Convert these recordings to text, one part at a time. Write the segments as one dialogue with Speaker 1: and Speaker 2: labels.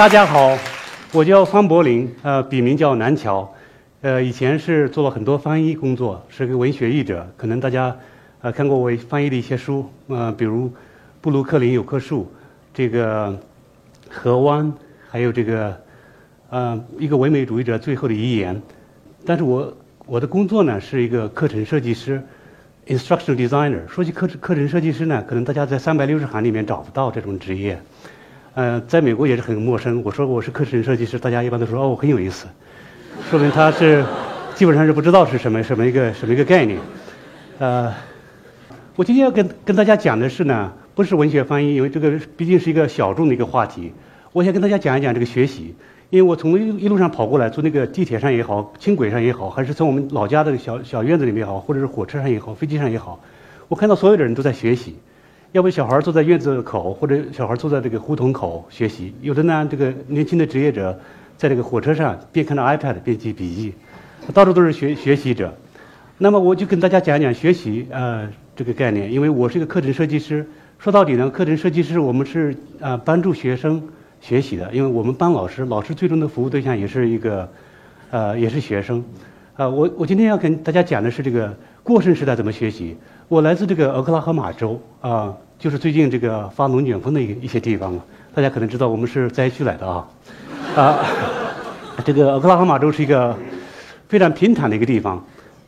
Speaker 1: 大家好，我叫方柏林，呃，笔名叫南桥，呃，以前是做了很多翻译工作，是个文学译者。可能大家呃看过我翻译的一些书，呃，比如《布鲁克林有棵树》，这个《河湾》，还有这个呃一个唯美主义者最后的遗言。但是我我的工作呢是一个课程设计师，instructional designer。说起课程课程设计师呢，可能大家在三百六十行里面找不到这种职业。呃，在美国也是很陌生。我说我是课程设计师，大家一般都说哦很有意思，说明他是基本上是不知道是什么什么一个什么一个概念。呃，我今天要跟跟大家讲的是呢，不是文学翻译，因为这个毕竟是一个小众的一个话题。我想跟大家讲一讲这个学习，因为我从一一路上跑过来，坐那个地铁上也好，轻轨上也好，还是从我们老家的小小院子里面也好，或者是火车上也好，飞机上也好，我看到所有的人都在学习。要不小孩坐在院子口，或者小孩坐在这个胡同口学习；有的呢，这个年轻的职业者在这个火车上边看着 iPad 边记笔记，到处都是学学习者。那么我就跟大家讲讲学习呃这个概念，因为我是一个课程设计师。说到底呢，课程设计师我们是呃帮助学生学习的，因为我们帮老师，老师最终的服务对象也是一个呃也是学生。啊，我我今天要跟大家讲的是这个过剩时代怎么学习。我来自这个俄克拉荷马州啊，就是最近这个发龙卷风的一一些地方。大家可能知道，我们是灾区来的啊。啊，这个俄克拉荷马州是一个非常平坦的一个地方，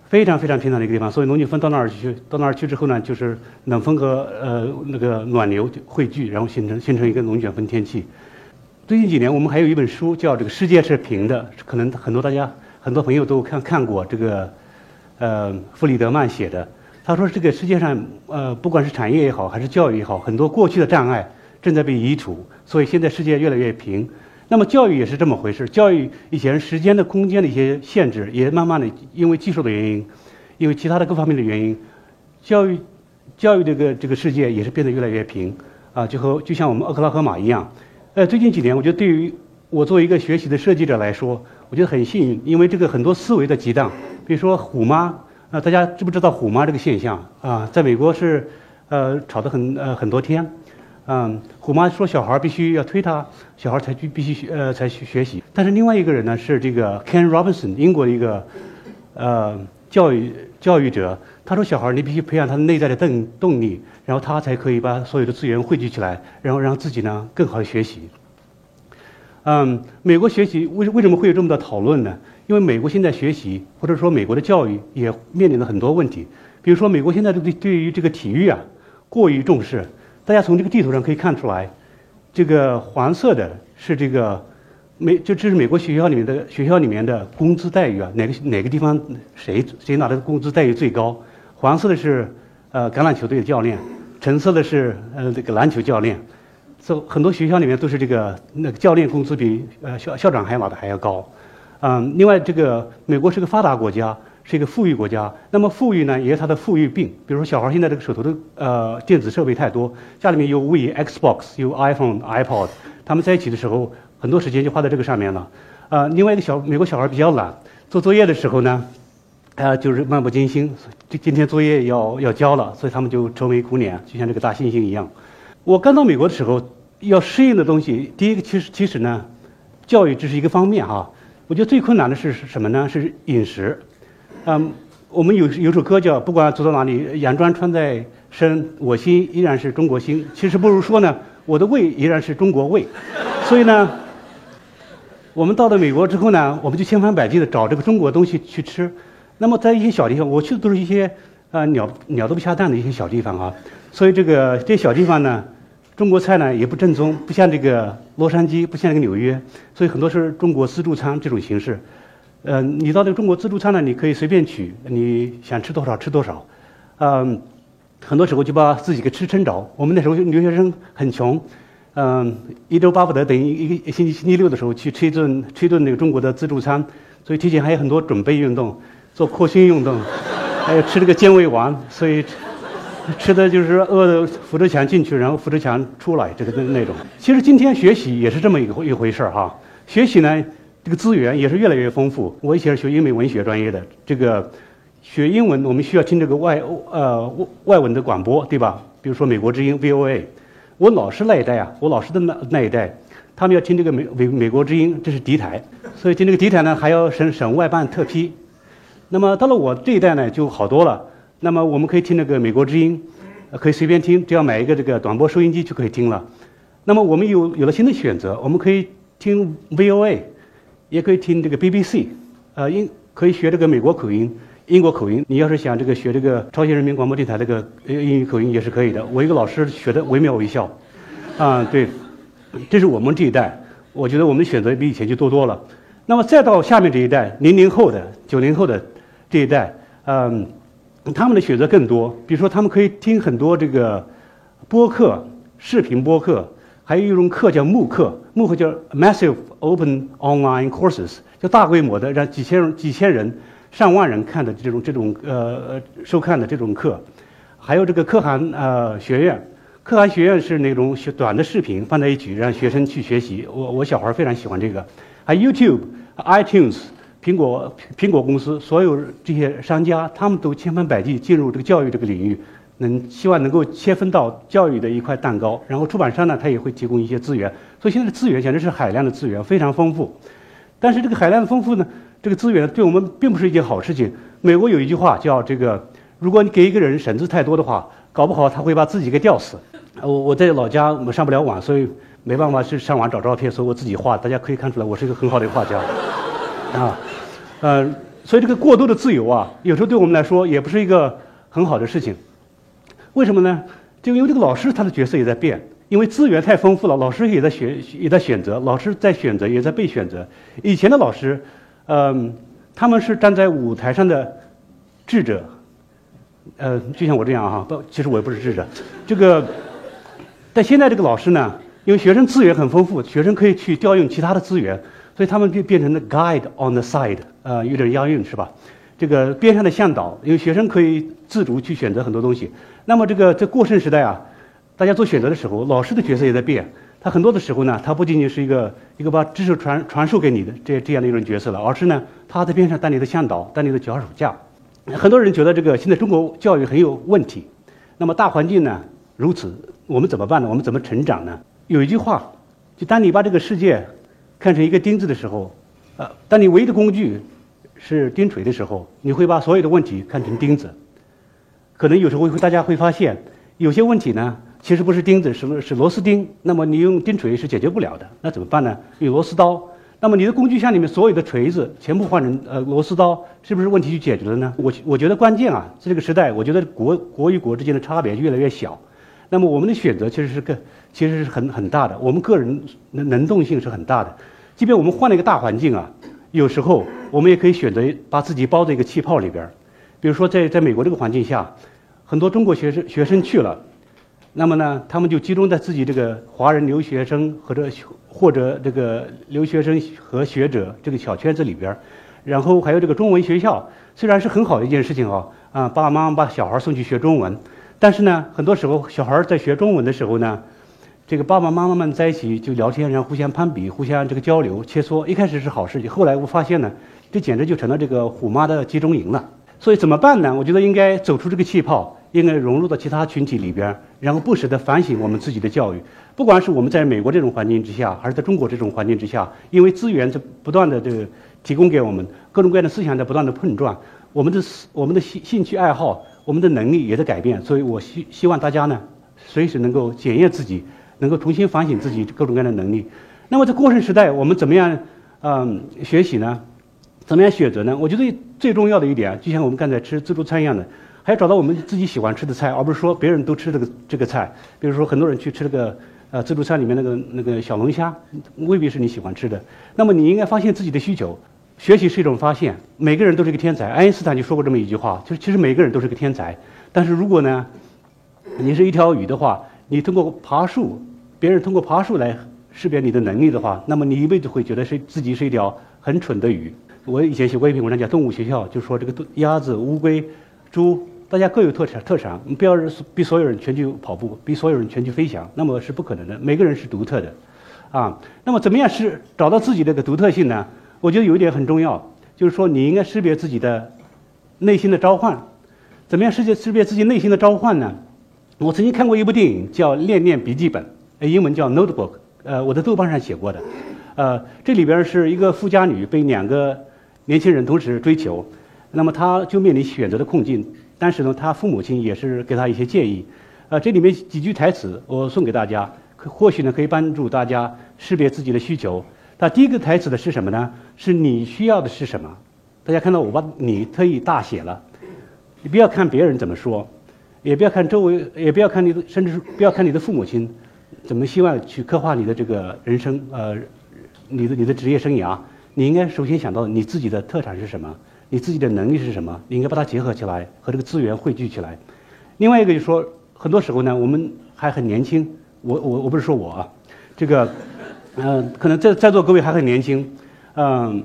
Speaker 1: 非常非常平坦的一个地方。所以龙卷风到那儿去，到那儿去之后呢，就是冷风和呃那个暖流汇聚，然后形成形成一个龙卷风天气。最近几年，我们还有一本书叫《这个世界是平的》，可能很多大家很多朋友都看看过这个呃弗里德曼写的。他说：“这个世界上，呃，不管是产业也好，还是教育也好，很多过去的障碍正在被移除，所以现在世界越来越平。那么教育也是这么回事。教育以前时间的、空间的一些限制，也慢慢的因为技术的原因，因为其他的各方面的原因，教育教育这个这个世界也是变得越来越平。啊，就和就像我们俄克拉荷马一样。呃，最近几年，我觉得对于我作为一个学习的设计者来说，我觉得很幸运，因为这个很多思维的激荡，比如说虎妈。”那大家知不知道“虎妈”这个现象啊？在美国是，呃，吵得很呃很多天。嗯，虎妈说小孩必须要推他，小孩才去必须学呃才去学习。但是另外一个人呢是这个 Ken Robinson，英国的一个呃教育教育者，他说小孩你必须培养他内在的动动力，然后他才可以把所有的资源汇聚起来，然后让自己呢更好的学习。嗯，美国学习为为什么会有这么多讨论呢？因为美国现在学习，或者说美国的教育也面临了很多问题。比如说，美国现在对对于这个体育啊过于重视。大家从这个地图上可以看出来，这个黄色的是这个美，就这是美国学校里面的学校里面的工资待遇啊，哪个哪个地方谁谁拿的工资待遇最高？黄色的是呃橄榄球队的教练，橙色的是呃这个篮球教练。So, 很多学校里面都是这个那个教练工资比呃校校长还拿的还要高，嗯，另外这个美国是个发达国家，是一个富裕国家，那么富裕呢也有它的富裕病，比如说小孩现在这个手头的呃电子设备太多，家里面有 w Xbox 有 iPhone iPod，他们在一起的时候很多时间就花在这个上面了，呃，另外一个小美国小孩比较懒，做作业的时候呢，呃就是漫不经心，今今天作业要要交了，所以他们就愁眉苦脸，就像这个大猩猩一样。我刚到美国的时候，要适应的东西，第一个其实其实呢，教育只是一个方面哈。我觉得最困难的是什么呢？是饮食。嗯，我们有有首歌叫“不管走到哪里，洋装穿在身，我心依然是中国心”。其实不如说呢，我的胃依然是中国胃。所以呢，我们到了美国之后呢，我们就千方百计的找这个中国东西去吃。那么在一些小地方，我去的都是一些啊鸟鸟都不下蛋的一些小地方啊。所以这个这小地方呢，中国菜呢也不正宗，不像这个洛杉矶，不像这个纽约，所以很多是中国自助餐这种形式。呃，你到这个中国自助餐呢，你可以随便取，你想吃多少吃多少。嗯，很多时候就把自己给吃撑着。我们那时候留学生很穷，嗯，一周巴不得等于一个星期星期六的时候去吃一顿吃一顿那个中国的自助餐，所以提前还有很多准备运动，做扩胸运动，还有吃这个健胃丸，所以。吃的就是饿的扶着墙进去，然后扶着墙出来，这个那那种。其实今天学习也是这么一个一回事儿哈。学习呢，这个资源也是越来越丰富。我以前是学英美文学专业的，这个学英文我们需要听这个外呃外文的广播，对吧？比如说美国之音 VOA。我老师那一代啊，我老师的那那一代，他们要听这个美美美国之音，这是敌台，所以听这个敌台呢还要省省外办特批。那么到了我这一代呢就好多了，那么我们可以听那个美国之音，可以随便听，只要买一个这个短波收音机就可以听了。那么我们有有了新的选择，我们可以听 VOA，也可以听这个 BBC，呃，英可以学这个美国口音。英国口音，你要是想这个学这个朝鲜人民广播电台这个英语口音也是可以的。我一个老师学的惟妙惟肖，啊，对，这是我们这一代，我觉得我们选择比以前就多多了。那么再到下面这一代，零零后的、九零后的这一代，嗯，他们的选择更多。比如说，他们可以听很多这个播客、视频播客，还有一种课叫慕课，慕课叫 Massive Open Online Courses，就大规模的让几千人、几千人。上万人看的这种这种呃收看的这种课，还有这个可汗呃学院，可汗学院是那种短的视频放在一起让学生去学习。我我小孩非常喜欢这个。还有 YouTube、iTunes、苹果苹果公司所有这些商家，他们都千方百计进入这个教育这个领域，能希望能够切分到教育的一块蛋糕。然后出版商呢，他也会提供一些资源。所以现在的资源简直是海量的资源，非常丰富。但是这个海量的丰富呢？这个资源对我们并不是一件好事情。美国有一句话叫“这个，如果你给一个人绳子太多的话，搞不好他会把自己给吊死。”我我在老家我上不了网，所以没办法去上网找照片，所以我自己画。大家可以看出来，我是一个很好的画家。啊，呃，所以这个过多的自由啊，有时候对我们来说也不是一个很好的事情。为什么呢？就因为这个老师他的角色也在变，因为资源太丰富了，老师也在选也在选择，老师在选择也在被选择。以前的老师。嗯，他们是站在舞台上的智者，呃，就像我这样哈，不，其实我也不是智者。这个，但现在这个老师呢，因为学生资源很丰富，学生可以去调用其他的资源，所以他们就变成了 guide on the side，呃，有点押韵是吧？这个边上的向导，因为学生可以自主去选择很多东西。那么这个在过剩时代啊，大家做选择的时候，老师的角色也在变。他很多的时候呢，他不仅仅是一个一个把知识传传授给你的这这样的一种角色了，而是呢，他在边上当你的向导，当你的脚手架。很多人觉得这个现在中国教育很有问题，那么大环境呢如此，我们怎么办呢？我们怎么成长呢？有一句话，就当你把这个世界看成一个钉子的时候，呃，当你唯一的工具是钉锤的时候，你会把所有的问题看成钉子。可能有时候会大家会发现，有些问题呢。其实不是钉子，是是螺丝钉。那么你用钉锤是解决不了的，那怎么办呢？用螺丝刀。那么你的工具箱里面所有的锤子全部换成呃螺丝刀，是不是问题就解决了呢？我我觉得关键啊，在这个时代，我觉得国国与国之间的差别越来越小。那么我们的选择其实是个其实是很很大的，我们个人能能动性是很大的。即便我们换了一个大环境啊，有时候我们也可以选择把自己包在一个气泡里边儿。比如说在在美国这个环境下，很多中国学生学生去了。那么呢，他们就集中在自己这个华人留学生或者或者这个留学生和学者这个小圈子里边儿，然后还有这个中文学校，虽然是很好的一件事情啊，啊，爸爸妈妈把小孩送去学中文，但是呢，很多时候小孩在学中文的时候呢，这个爸爸妈妈们在一起就聊天，然后互相攀比，互相这个交流切磋，一开始是好事情，后来我发现呢，这简直就成了这个虎妈的集中营了。所以怎么办呢？我觉得应该走出这个气泡。应该融入到其他群体里边，然后不时地反省我们自己的教育。不管是我们在美国这种环境之下，还是在中国这种环境之下，因为资源在不断的这个提供给我们，各种各样的思想在不断的碰撞，我们的思我们的兴兴趣爱好，我们的能力也在改变。所以我希希望大家呢，随时能够检验自己，能够重新反省自己各种各样的能力。那么在过剩时代，我们怎么样嗯学习呢？怎么样选择呢？我觉得最重要的一点，就像我们刚才吃自助餐一样的。还要找到我们自己喜欢吃的菜，而不是说别人都吃这个这个菜。比如说，很多人去吃这个呃自助餐里面那个那个小龙虾，未必是你喜欢吃的。那么你应该发现自己的需求。学习是一种发现，每个人都是个天才。爱因斯坦就说过这么一句话，就是其实每个人都是个天才。但是如果呢，你是一条鱼的话，你通过爬树，别人通过爬树来识别你的能力的话，那么你一辈子会觉得是自己是一条很蠢的鱼。我以前写过一篇文章叫《动物学校》，就说这个鸭子、乌龟、猪。大家各有特长，特长，你不要逼所有人全去跑步，逼所有人全去飞翔，那么是不可能的。每个人是独特的，啊，那么怎么样是找到自己的个独特性呢？我觉得有一点很重要，就是说你应该识别自己的内心的召唤。怎么样识别识别自己内心的召唤呢？我曾经看过一部电影叫《恋恋笔记本》，英文叫《Notebook》，呃，我在豆瓣上写过的。呃，这里边是一个富家女被两个年轻人同时追求，那么她就面临选择的困境。但是呢，她父母亲也是给她一些建议。呃，这里面几句台词我送给大家，或许呢可以帮助大家识别自己的需求。那第一个台词的是什么呢？是你需要的是什么？大家看到我把你特意大写了。你不要看别人怎么说，也不要看周围，也不要看你的，甚至是不要看你的父母亲怎么希望去刻画你的这个人生，呃。你的你的职业生涯，你应该首先想到你自己的特长是什么，你自己的能力是什么，你应该把它结合起来，和这个资源汇聚起来。另外一个就是说，很多时候呢，我们还很年轻，我我我不是说我啊，这个，嗯，可能在在座各位还很年轻，嗯，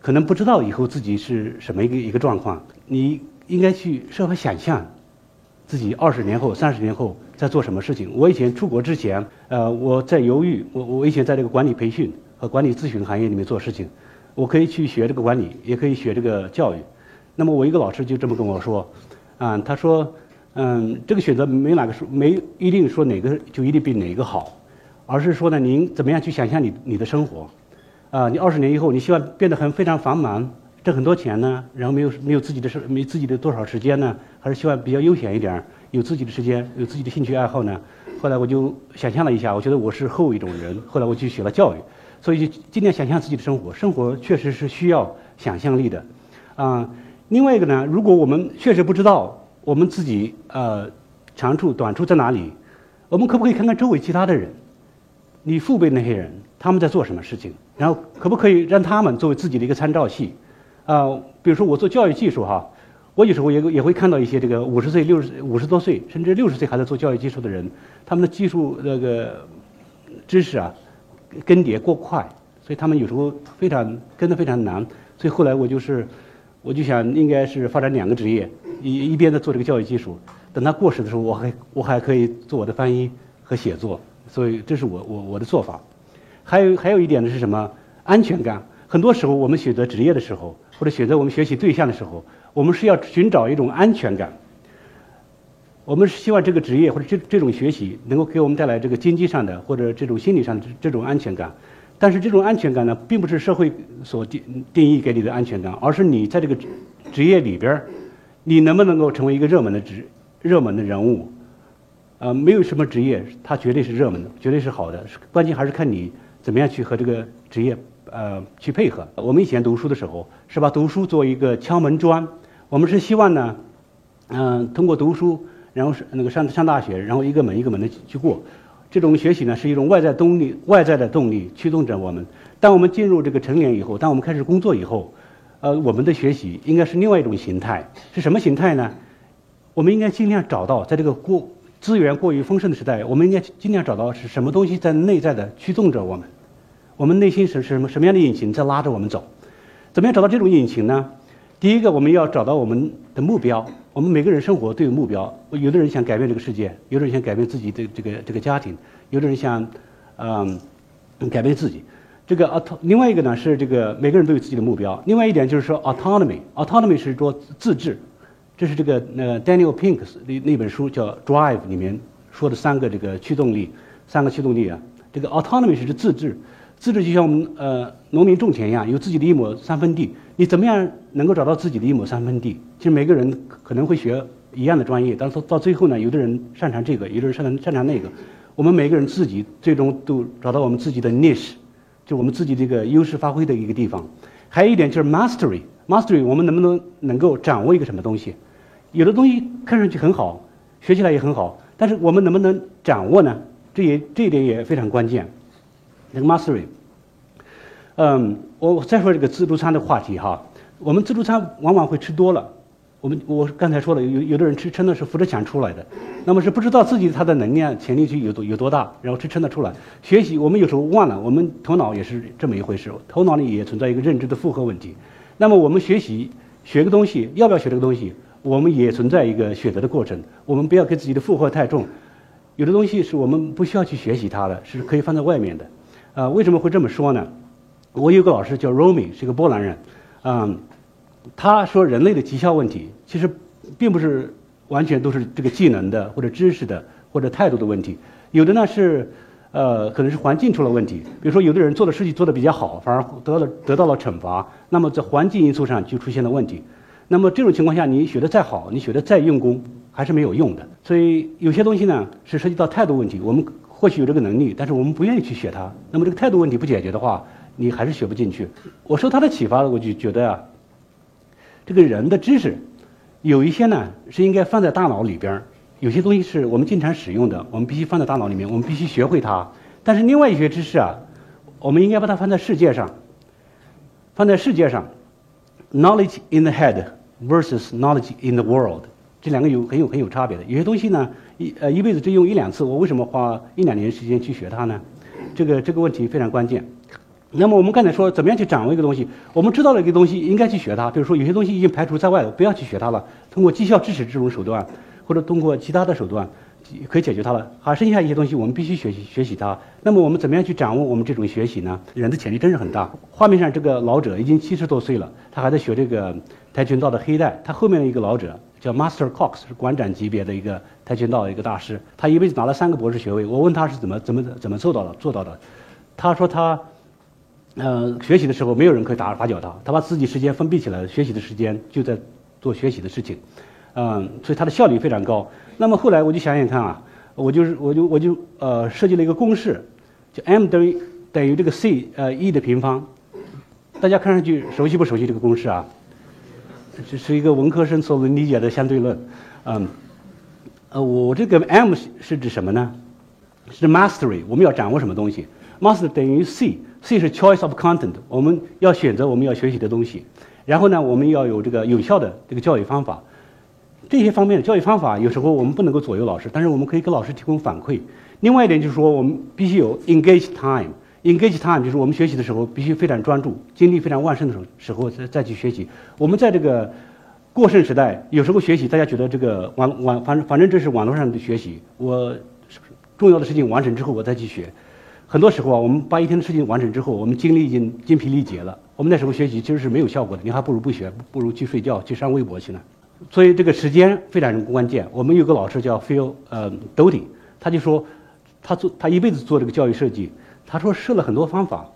Speaker 1: 可能不知道以后自己是什么一个一个状况，你应该去设法想象，自己二十年后、三十年后在做什么事情。我以前出国之前，呃，我在犹豫，我我以前在这个管理培训。和管理咨询行业里面做事情，我可以去学这个管理，也可以学这个教育。那么我一个老师就这么跟我说，啊，他说，嗯，这个选择没哪个说没一定说哪个就一定比哪个好，而是说呢，您怎么样去想象你你的生活，啊，你二十年以后你希望变得很非常繁忙，挣很多钱呢，然后没有没有自己的事，没自己的多少时间呢，还是希望比较悠闲一点，有自己的时间，有自己的兴趣爱好呢？后来我就想象了一下，我觉得我是后一种人，后来我去学了教育。所以就尽量想象自己的生活，生活确实是需要想象力的，啊，另外一个呢，如果我们确实不知道我们自己呃长处短处在哪里，我们可不可以看看周围其他的人，你父辈那些人他们在做什么事情，然后可不可以让他们作为自己的一个参照系，啊，比如说我做教育技术哈，我有时候也也会看到一些这个五十岁、六十五十多岁甚至六十岁还在做教育技术的人，他们的技术那个知识啊。更迭过快，所以他们有时候非常跟得非常难。所以后来我就是，我就想应该是发展两个职业，一一边在做这个教育技术，等他过时的时候，我还我还可以做我的翻译和写作。所以这是我我我的做法。还有还有一点呢是什么？安全感。很多时候我们选择职业的时候，或者选择我们学习对象的时候，我们是要寻找一种安全感。我们是希望这个职业或者这这种学习能够给我们带来这个经济上的或者这种心理上的这种安全感，但是这种安全感呢，并不是社会所定定义给你的安全感，而是你在这个职业里边你能不能够成为一个热门的职热门的人物？呃，没有什么职业它绝对是热门的，绝对是好的，关键还是看你怎么样去和这个职业呃去配合。我们以前读书的时候是把读书作为一个敲门砖，我们是希望呢，嗯，通过读书。然后是那个上上大学，然后一个门一个门的去过，这种学习呢是一种外在动力，外在的动力驱动着我们。当我们进入这个成年以后，当我们开始工作以后，呃，我们的学习应该是另外一种形态，是什么形态呢？我们应该尽量找到，在这个过资源过于丰盛的时代，我们应该尽量找到是什么东西在内在的驱动着我们，我们内心是什么什么样的引擎在拉着我们走？怎么样找到这种引擎呢？第一个，我们要找到我们的目标。我们每个人生活都有目标。有的人想改变这个世界，有的人想改变自己的这个这个家庭，有的人想，嗯，改变自己。这个啊另外一个呢是这个每个人都有自己的目标。另外一点就是说 autonomy，autonomy 是说自治。这是这个呃 Daniel Pink's 那那本书叫 Drive 里面说的三个这个驱动力，三个驱动力啊。这个 autonomy 是指自治。自治就像我们呃农民种田一样，有自己的一亩三分地。你怎么样能够找到自己的一亩三分地？其实每个人可能会学一样的专业，但是到最后呢，有的人擅长这个，有的人擅长擅长那个。我们每个人自己最终都找到我们自己的 niche，就我们自己这个优势发挥的一个地方。还有一点就是 mastery，mastery 我们能不能能够掌握一个什么东西？有的东西看上去很好，学起来也很好，但是我们能不能掌握呢？这也这一点也非常关键。那个 mastery，嗯，我再说这个自助餐的话题哈。我们自助餐往往会吃多了，我们我刚才说了，有有的人吃撑的是扶着墙出来的，那么是不知道自己他的能量潜力去有多有多大，然后吃撑的出来。学习我们有时候忘了，我们头脑也是这么一回事，头脑里也存在一个认知的负荷问题。那么我们学习学个东西，要不要学这个东西，我们也存在一个选择的过程。我们不要给自己的负荷太重，有的东西是我们不需要去学习它的，是可以放在外面的。啊，为什么会这么说呢？我有个老师叫 Romy，是个波兰人，嗯，他说人类的绩效问题其实并不是完全都是这个技能的或者知识的或者态度的问题，有的呢是呃，可能是环境出了问题。比如说，有的人做的事情做得比较好，反而得了得到了惩罚，那么在环境因素上就出现了问题。那么这种情况下，你学的再好，你学的再用功，还是没有用的。所以有些东西呢，是涉及到态度问题。我们或许有这个能力，但是我们不愿意去学它。那么这个态度问题不解决的话，你还是学不进去。我受他的启发，我就觉得啊，这个人的知识，有一些呢是应该放在大脑里边。有些东西是我们经常使用的，我们必须放在大脑里面，我们必须学会它。但是另外一些知识啊，我们应该把它放在世界上，放在世界上，knowledge in the head versus knowledge in the world，这两个有很有很有差别的。有些东西呢，一呃一辈子只用一两次，我为什么花一两年时间去学它呢？这个这个问题非常关键。那么我们刚才说怎么样去掌握一个东西？我们知道了一个东西应该去学它，比如说有些东西已经排除在外了，不要去学它了。通过绩效支持这种手段。或者通过其他的手段可以解决它了，还剩下一些东西我们必须学习学习它。那么我们怎么样去掌握我们这种学习呢？人的潜力真是很大。画面上这个老者已经七十多岁了，他还在学这个跆拳道的黑带。他后面的一个老者叫 Master Cox，是馆长级别的一个跆拳道的一个大师。他一辈子拿了三个博士学位。我问他是怎么怎么怎么做到的做到的，他说他，呃，学习的时候没有人可以打打搅他，他把自己时间封闭起来，学习的时间就在做学习的事情。嗯，所以他的效率非常高。那么后来我就想想看啊，我就是我就我就呃设计了一个公式，就 m 等于等于这个 c 呃 e 的平方。大家看上去熟悉不熟悉这个公式啊？这是一个文科生所能理解的相对论。嗯，呃，我这个 m 是指什么呢？是 mastery，我们要掌握什么东西？master 等于 c，c 是 choice of content，我们要选择我们要学习的东西。然后呢，我们要有这个有效的这个教育方法。这些方面的教育方法，有时候我们不能够左右老师，但是我们可以给老师提供反馈。另外一点就是说，我们必须有 engage time。Engage time 就是我们学习的时候必须非常专注，精力非常旺盛的时候时候再再去学习。我们在这个过剩时代，有时候学习大家觉得这个网网反正反正这是网络上的学习，我重要的事情完成之后我再去学。很多时候啊，我们把一天的事情完成之后，我们精力已经精疲力竭了，我们那时候学习其实是没有效果的，你还不如不学，不如去睡觉，去上微博去呢。所以这个时间非常关键。我们有个老师叫 Phil 呃 Doty，他就说，他做他一辈子做这个教育设计，他说试了很多方法，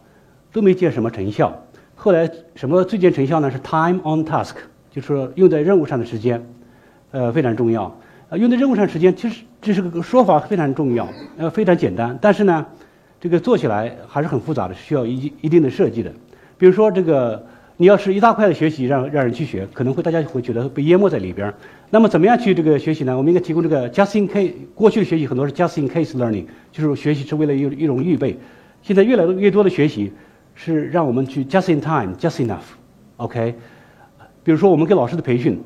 Speaker 1: 都没见什么成效。后来什么最见成效呢？是 time on task，就是用在任务上的时间，呃非常重要。呃用在任务上时间，其实这是个说法非常重要，呃非常简单，但是呢，这个做起来还是很复杂的，需要一一定的设计的。比如说这个。你要是一大块的学习让让人去学，可能会大家会觉得被淹没在里边。那么怎么样去这个学习呢？我们应该提供这个 just in case。过去的学习很多是 just in case learning，就是学习是为了一一种预备。现在越来越多的学习是让我们去 just in time，just enough。OK。比如说我们给老师的培训，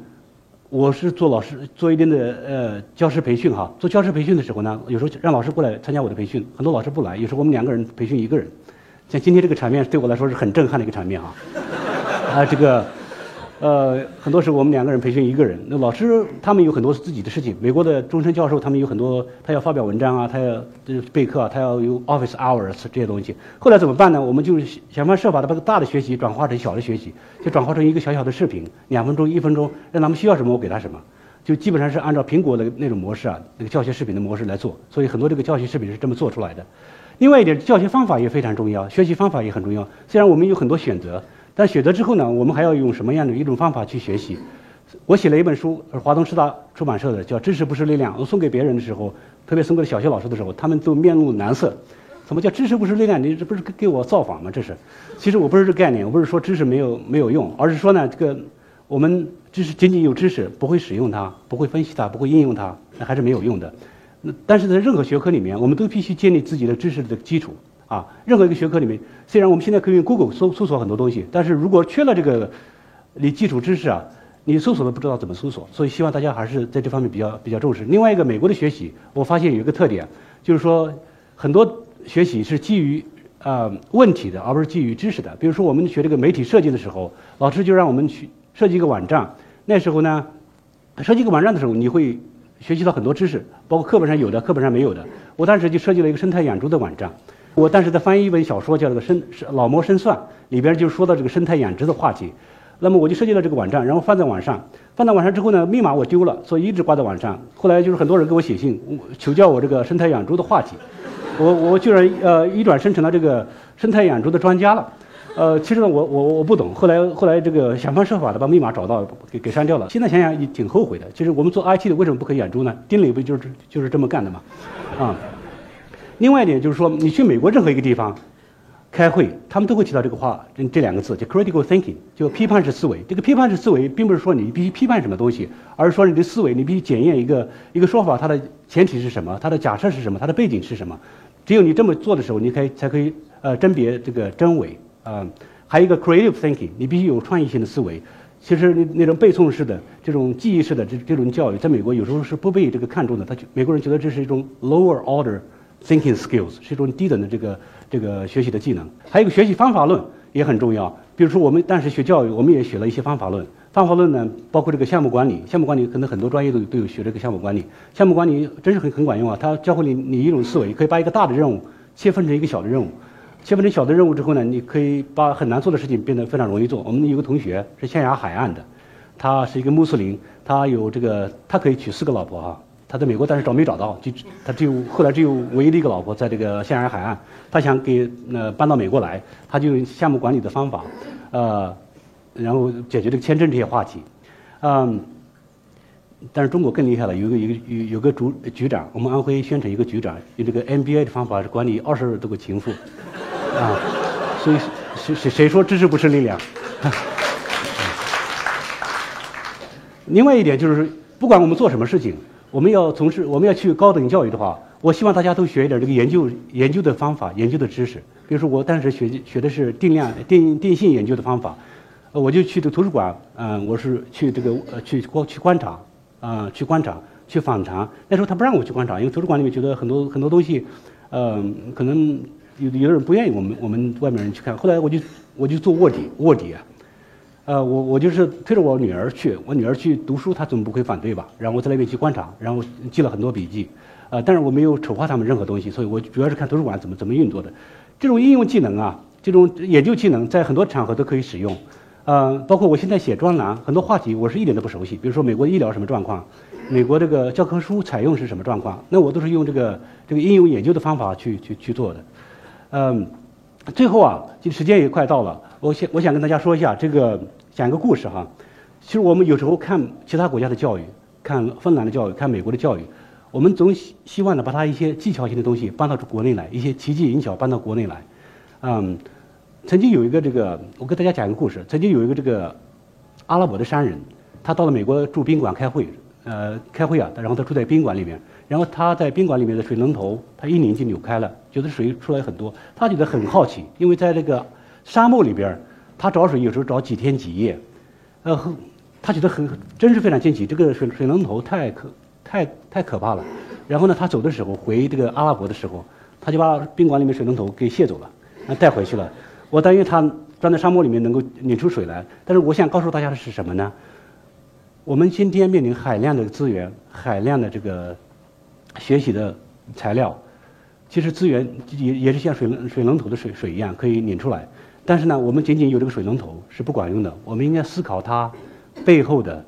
Speaker 1: 我是做老师做一定的呃教师培训哈。做教师培训的时候呢，有时候让老师过来参加我的培训，很多老师不来，有时候我们两个人培训一个人。像今天这个场面对我来说是很震撼的一个场面啊。啊，这个，呃，很多时候我们两个人培训一个人，那老师他们有很多自己的事情。美国的终身教授他们有很多，他要发表文章啊，他要备课啊，他要有 office hours 这些东西。后来怎么办呢？我们就想方设法的把大的学习转化成小的学习，就转化成一个小小的视频，两分钟、一分钟，让他们需要什么我给他什么，就基本上是按照苹果的那种模式啊，那个教学视频的模式来做。所以很多这个教学视频是这么做出来的。另外一点，教学方法也非常重要，学习方法也很重要。虽然我们有很多选择。但选择之后呢，我们还要用什么样的一种方法去学习？我写了一本书，是华东师大出版社的，叫《知识不是力量》。我送给别人的时候，特别送给小学老师的时候，他们都面露难色。什么叫知识不是力量？你这不是给我造访吗？这是。其实我不是这概念，我不是说知识没有没有用，而是说呢，这个我们知识仅仅有知识，不会使用它，不会分析它，不会应用它，那还是没有用的。那但是在任何学科里面，我们都必须建立自己的知识的基础。啊，任何一个学科里面，虽然我们现在可以用 Google 搜搜索很多东西，但是如果缺了这个你基础知识啊，你搜索都不知道怎么搜索。所以希望大家还是在这方面比较比较重视。另外一个，美国的学习，我发现有一个特点，就是说很多学习是基于啊问题的，而不是基于知识的。比如说我们学这个媒体设计的时候，老师就让我们去设计一个网站。那时候呢，设计一个网站的时候，你会学习到很多知识，包括课本上有的，课本上没有的。我当时就设计了一个生态养猪的网站。我当时在翻译一本小说，叫这个《生老谋深算》，里边就说到这个生态养殖的话题。那么我就设计了这个网站，然后放在网上。放在网上之后呢，密码我丢了，所以一直挂在网上。后来就是很多人给我写信求教我这个生态养猪的话题。我我居然呃一转身成了这个生态养猪的专家了。呃，其实呢，我我我不懂，后来后来这个想方设法的把密码找到，给给删掉了。现在想想也挺后悔的。其实我们做 IT 的为什么不可以养猪呢？丁磊不就是就是这么干的嘛？啊。另外一点就是说，你去美国任何一个地方开会，他们都会提到这个话，这这两个字叫 critical thinking，就批判式思维。这个批判式思维并不是说你必须批判什么东西，而是说你的思维你必须检验一个一个说法它的前提是什么，它的假设是什么，它的背景是什么。只有你这么做的时候，你可以才可以呃甄别这个真伪。啊，还有一个 creative thinking，你必须有创意性的思维。其实那那种背诵式的、这种记忆式的这这种教育，在美国有时候是不被这个看重的。他美国人觉得这是一种 lower order thinking skills，是一种低等的这个这个学习的技能。还有一个学习方法论也很重要。比如说我们当时学教育，我们也学了一些方法论。方法论呢，包括这个项目管理。项目管理可能很多专业都都有学这个项目管理。项目管理真是很很管用啊！它教会你你一种思维，可以把一个大的任务切分成一个小的任务。切分成小的任务之后呢，你可以把很难做的事情变得非常容易做。我们有个同学是象牙海岸的，他是一个穆斯林，他有这个，他可以娶四个老婆啊。他在美国但是找没找到，就他只有后来只有唯一的一个老婆在这个象牙海岸。他想给呃搬到美国来，他就用项目管理的方法，呃，然后解决这个签证这些话题，嗯。但是中国更厉害了，有个有个有有个主局长，我们安徽宣城一个局长，用这个 MBA 的方法管理二十多个情妇。啊，所以谁谁谁说知识不是力量？另外一点就是，不管我们做什么事情，我们要从事我们要去高等教育的话，我希望大家都学一点这个研究研究的方法、研究的知识。比如说我当时学学的是定量定定性研究的方法，呃，我就去这图书馆，嗯，我是去这个呃去观去观察，啊，去观察去访谈。那时候他不让我去观察，因为图书馆里面觉得很多很多东西，嗯，可能。有有的人不愿意我们我们外面人去看，后来我就我就做卧底卧底啊，呃我我就是推着我女儿去，我女儿去读书，她总不会反对吧？然后我在那边去观察，然后记了很多笔记，呃但是我没有丑化他们任何东西，所以我主要是看图书馆怎么怎么运作的。这种应用技能啊，这种研究技能在很多场合都可以使用，呃包括我现在写专栏，很多话题我是一点都不熟悉，比如说美国医疗什么状况，美国这个教科书采用是什么状况，那我都是用这个这个应用研究的方法去去去做的。嗯，最后啊，这时间也快到了，我想我想跟大家说一下这个讲一个故事哈。其实我们有时候看其他国家的教育，看芬兰的教育，看美国的教育，我们总希希望呢把它一些技巧性的东西搬到国内来，一些奇技淫巧搬到国内来。嗯，曾经有一个这个，我跟大家讲一个故事。曾经有一个这个阿拉伯的商人，他到了美国住宾馆开会，呃，开会啊，然后他住在宾馆里面。然后他在宾馆里面的水龙头，他一拧就扭开了，觉得水出来很多。他觉得很好奇，因为在这个沙漠里边，他找水有时候找几天几夜，呃，他觉得很真是非常惊奇，这个水水龙头太可太太可怕了。然后呢，他走的时候回这个阿拉伯的时候，他就把宾馆里面水龙头给卸走了，带回去了。我担心他钻在沙漠里面能够拧出水来，但是我想告诉大家的是什么呢？我们今天面临海量的资源，海量的这个。学习的材料，其实资源也也是像水水龙头的水水一样可以拧出来，但是呢，我们仅仅有这个水龙头是不管用的。我们应该思考它背后的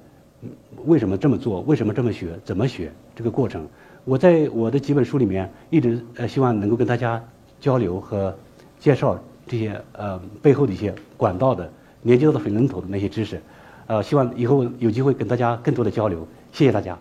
Speaker 1: 为什么这么做，为什么这么学，怎么学这个过程。我在我的几本书里面一直呃希望能够跟大家交流和介绍这些呃背后的一些管道的连接到的水龙头的那些知识，呃，希望以后有机会跟大家更多的交流。谢谢大家。